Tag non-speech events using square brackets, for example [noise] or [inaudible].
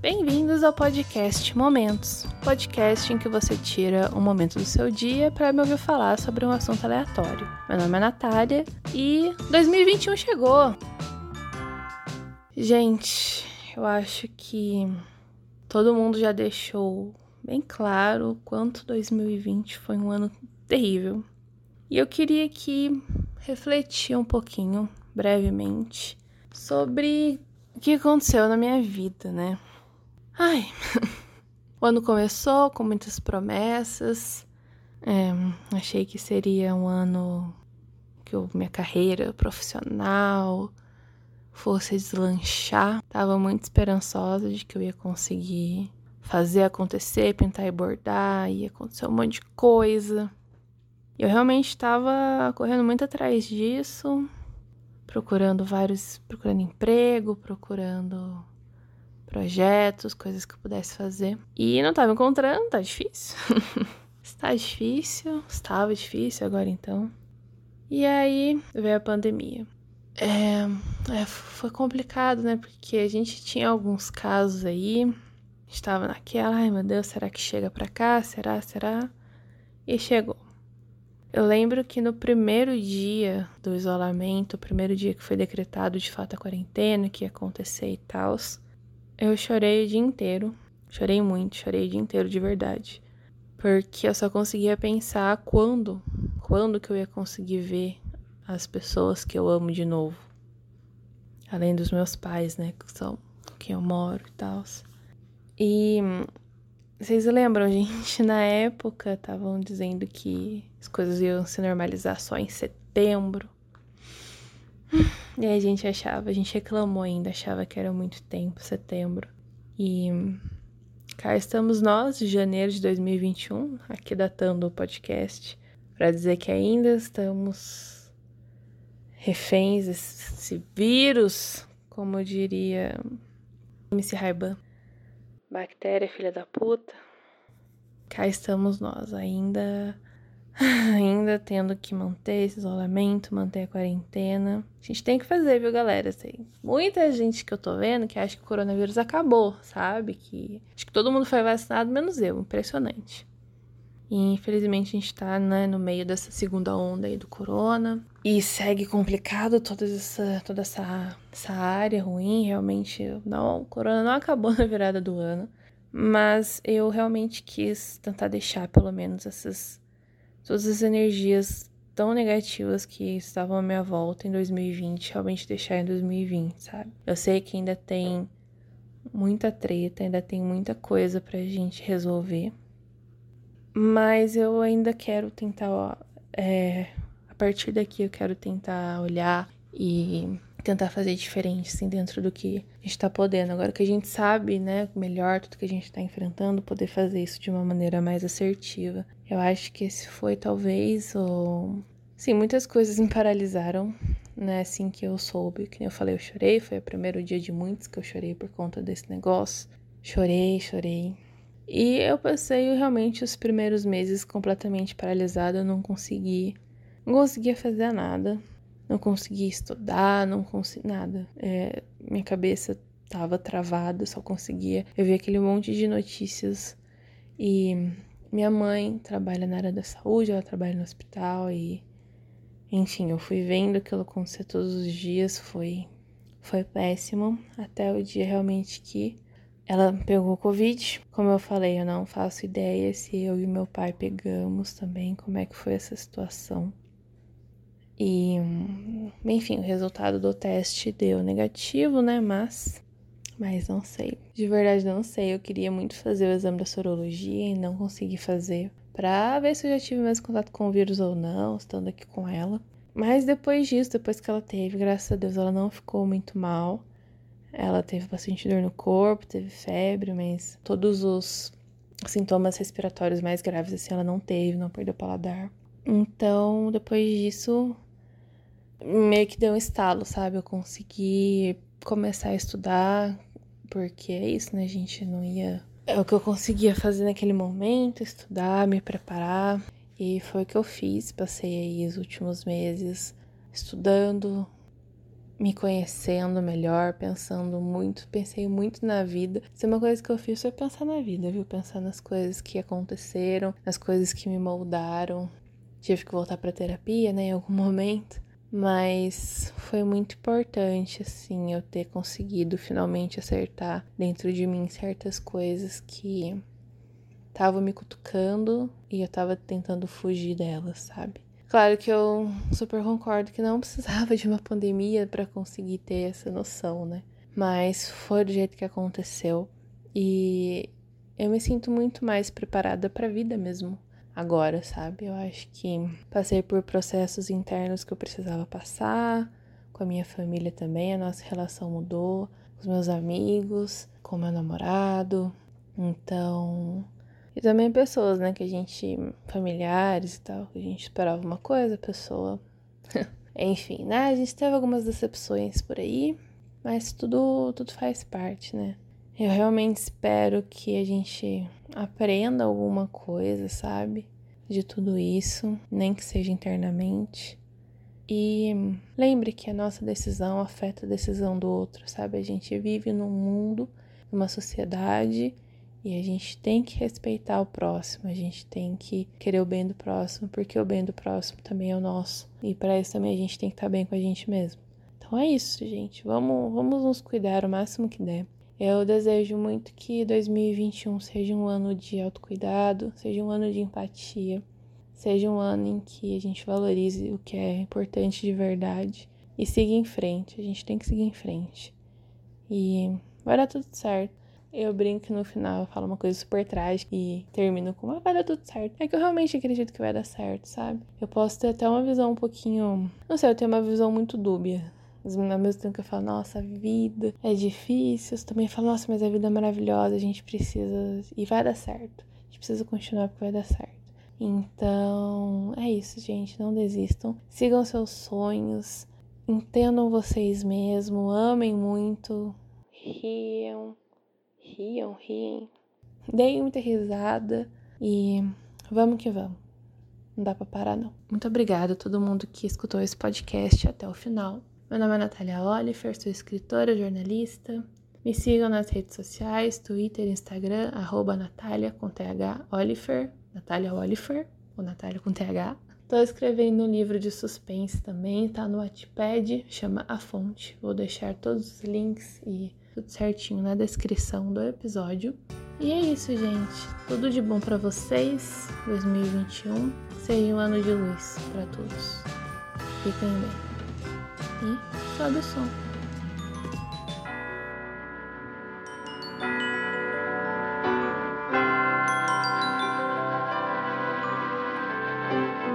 Bem-vindos ao podcast Momentos, podcast em que você tira um momento do seu dia para me ouvir falar sobre um assunto aleatório. Meu nome é Natália e 2021 chegou! Gente, eu acho que todo mundo já deixou bem claro o quanto 2020 foi um ano terrível. E eu queria aqui refletir um pouquinho, brevemente, sobre que aconteceu na minha vida, né? Ai, [laughs] o ano começou com muitas promessas. É, achei que seria um ano que eu, minha carreira profissional fosse deslanchar. Tava muito esperançosa de que eu ia conseguir fazer acontecer, pintar e bordar, ia acontecer um monte de coisa. Eu realmente estava correndo muito atrás disso, procurando vários, procurando emprego, procurando projetos, coisas que eu pudesse fazer. E não estava encontrando, tá difícil. [laughs] Está difícil, estava difícil agora então. E aí veio a pandemia. É, é, foi complicado, né? Porque a gente tinha alguns casos aí. Estava naquela, ai meu Deus, será que chega pra cá? Será? Será? E chegou. Eu lembro que no primeiro dia do isolamento, o primeiro dia que foi decretado de fato a quarentena, que ia acontecer e tal, eu chorei o dia inteiro. Chorei muito, chorei o dia inteiro de verdade. Porque eu só conseguia pensar quando, quando que eu ia conseguir ver as pessoas que eu amo de novo. Além dos meus pais, né, que são com quem eu moro e tal. E vocês lembram, [laughs] gente, na época estavam dizendo que as coisas iam se normalizar só em setembro. [sighs] E a gente achava, a gente reclamou ainda, achava que era muito tempo, setembro. E cá estamos nós, de janeiro de 2021, aqui datando o podcast, para dizer que ainda estamos reféns desse vírus, como diria MC Raiban. Bactéria, filha da puta. Cá estamos nós, ainda [laughs] ainda tendo que manter esse isolamento, manter a quarentena. A gente tem que fazer, viu, galera? Tem muita gente que eu tô vendo que acha que o coronavírus acabou, sabe? Que acho que todo mundo foi vacinado, menos eu. Impressionante. E infelizmente a gente tá né, no meio dessa segunda onda aí do corona. E segue complicado toda essa, toda essa, essa área ruim. Realmente, não, o corona não acabou na virada do ano. Mas eu realmente quis tentar deixar pelo menos essas todas as energias tão negativas que estavam à minha volta em 2020, realmente deixar em 2020, sabe? Eu sei que ainda tem muita treta, ainda tem muita coisa pra gente resolver, mas eu ainda quero tentar, ó, é, a partir daqui eu quero tentar olhar e tentar fazer diferente, assim, dentro do que a gente tá podendo. Agora que a gente sabe, né, melhor tudo que a gente tá enfrentando, poder fazer isso de uma maneira mais assertiva. Eu acho que esse foi talvez o. Sim, muitas coisas me paralisaram, né, assim que eu soube. Que eu falei, eu chorei, foi o primeiro dia de muitos que eu chorei por conta desse negócio. Chorei, chorei. E eu passei realmente os primeiros meses completamente paralisada, eu não consegui, não conseguia fazer nada não conseguia estudar, não conseguia nada. É, minha cabeça tava travada, só conseguia. Eu vi aquele monte de notícias e minha mãe trabalha na área da saúde, ela trabalha no hospital e enfim, eu fui vendo aquilo acontecer todos os dias, foi foi péssimo até o dia realmente que ela pegou Covid. Como eu falei, eu não faço ideia se eu e meu pai pegamos também, como é que foi essa situação. E, enfim, o resultado do teste deu negativo, né? Mas, mas não sei. De verdade, não sei. Eu queria muito fazer o exame da sorologia e não consegui fazer pra ver se eu já tive mais contato com o vírus ou não, estando aqui com ela. Mas depois disso, depois que ela teve, graças a Deus, ela não ficou muito mal. Ela teve bastante dor no corpo, teve febre, mas todos os sintomas respiratórios mais graves, assim, ela não teve, não perdeu paladar. Então, depois disso, meio que deu um estalo, sabe? Eu consegui começar a estudar, porque é isso, né, gente? Não ia. É o que eu conseguia fazer naquele momento, estudar, me preparar. E foi o que eu fiz. Passei aí os últimos meses estudando, me conhecendo melhor, pensando muito, pensei muito na vida. Isso é uma coisa que eu fiz foi pensar na vida, viu? Pensar nas coisas que aconteceram, nas coisas que me moldaram. Tive que voltar para terapia, né, em algum [laughs] momento, mas foi muito importante assim eu ter conseguido finalmente acertar dentro de mim certas coisas que estavam me cutucando e eu tava tentando fugir delas, sabe? Claro que eu super concordo que não precisava de uma pandemia para conseguir ter essa noção, né? Mas foi do jeito que aconteceu e eu me sinto muito mais preparada para a vida mesmo agora, sabe? Eu acho que passei por processos internos que eu precisava passar, com a minha família também, a nossa relação mudou, com os meus amigos, com meu namorado. Então, e também pessoas, né, que a gente, familiares e tal, que a gente esperava uma coisa, a pessoa. [laughs] Enfim, né? A gente teve algumas decepções por aí, mas tudo, tudo faz parte, né? Eu realmente espero que a gente aprenda alguma coisa, sabe? De tudo isso, nem que seja internamente. E lembre que a nossa decisão afeta a decisão do outro, sabe? A gente vive num mundo, numa sociedade e a gente tem que respeitar o próximo, a gente tem que querer o bem do próximo, porque o bem do próximo também é o nosso. E para isso também a gente tem que estar tá bem com a gente mesmo. Então é isso, gente. Vamos, vamos nos cuidar o máximo que der. Eu desejo muito que 2021 seja um ano de autocuidado, seja um ano de empatia, seja um ano em que a gente valorize o que é importante de verdade e siga em frente. A gente tem que seguir em frente. E vai dar tudo certo. Eu brinco no final, falo uma coisa super trágica e termino com, ah, vai dar tudo certo. É que eu realmente acredito que vai dar certo, sabe? Eu posso ter até uma visão um pouquinho. Não sei, eu tenho uma visão muito dúbia. Mas ao mesmo tempo que eu falo, nossa, a vida é difícil, eu também falo, nossa, mas a vida é maravilhosa, a gente precisa. E vai dar certo. A gente precisa continuar porque vai dar certo. Então, é isso, gente. Não desistam. Sigam seus sonhos. Entendam vocês mesmos. Amem muito. Riam riam, riem, deem muita risada e vamos que vamos. Não dá pra parar, não. Muito obrigada a todo mundo que escutou esse podcast até o final. Meu nome é Natália Oliver, sou escritora, jornalista. Me sigam nas redes sociais, Twitter, Instagram, arroba Natália com TH Oliver, Natália Oliver, ou Natália com TH. Tô escrevendo um livro de suspense também, tá no Wattpad, chama A Fonte. Vou deixar todos os links e tudo certinho na descrição do episódio. E é isso, gente. Tudo de bom para vocês. 2021 seja um ano de luz para todos. Fiquem bem. E sobe o som. thank